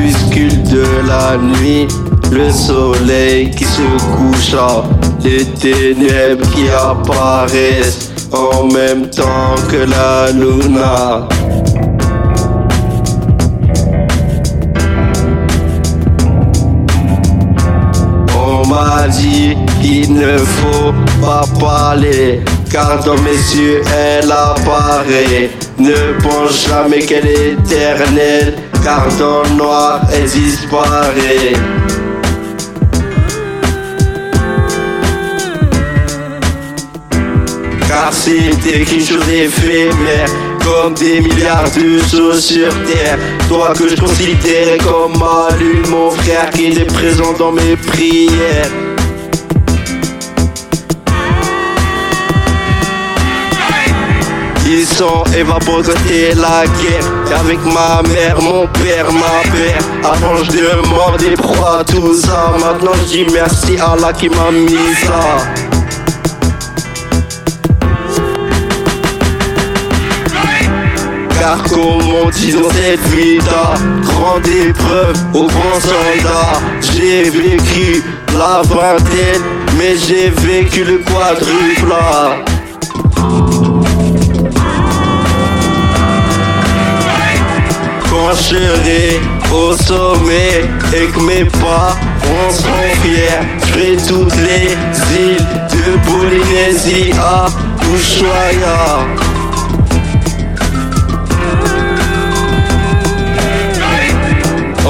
de la nuit, le soleil qui se coucha, les ténèbres qui apparaissent en même temps que la luna. On m'a dit qu'il ne faut pas parler, car dans mes yeux elle apparaît. Ne pense jamais qu'elle est éternelle, car dans le noir elle disparaît. Car c'était quelque chose d'éphémère Comme des milliards de choses sur terre Toi que je considérais comme ma lune Mon frère qui était présent dans mes prières Ils sont évaporés la guerre. Avec ma mère, mon père, ma père Avant je demandais pourquoi tout ça. Maintenant je dis merci à Allah qui m'a mis ça. Car comme on dit dans cette vie grande épreuve au grand soldat. J'ai vécu la vingtaine mais j'ai vécu le quadruple Serai au sommet et que mes pas on sont fiers Je ferai toutes les îles de Polynésie à Ushuaia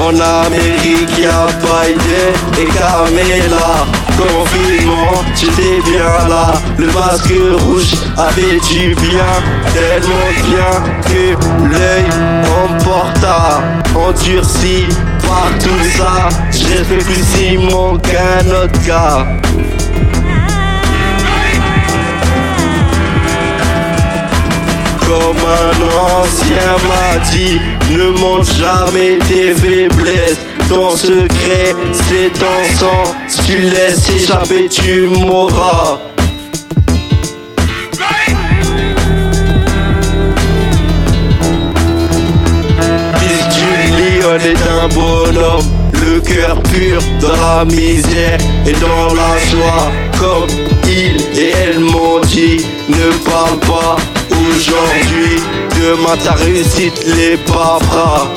En Amérique y'a Biden et Camela Confinement, j'étais bien là. Le masque rouge avait du bien? Tellement bien que l'œil emporta Endurci par tout ça. Je fais plus Simon qu'un autre gars Comme un ancien m'a dit Ne montre jamais tes faiblesses. Ton secret c'est ton sang. Si tu laisses échapper tu mourras. Lion est un bonhomme. Le cœur pur dans la misère et dans la joie. Comme il et elle m'ont dit Ne parle pas aujourd'hui Demain ta réussite les bavera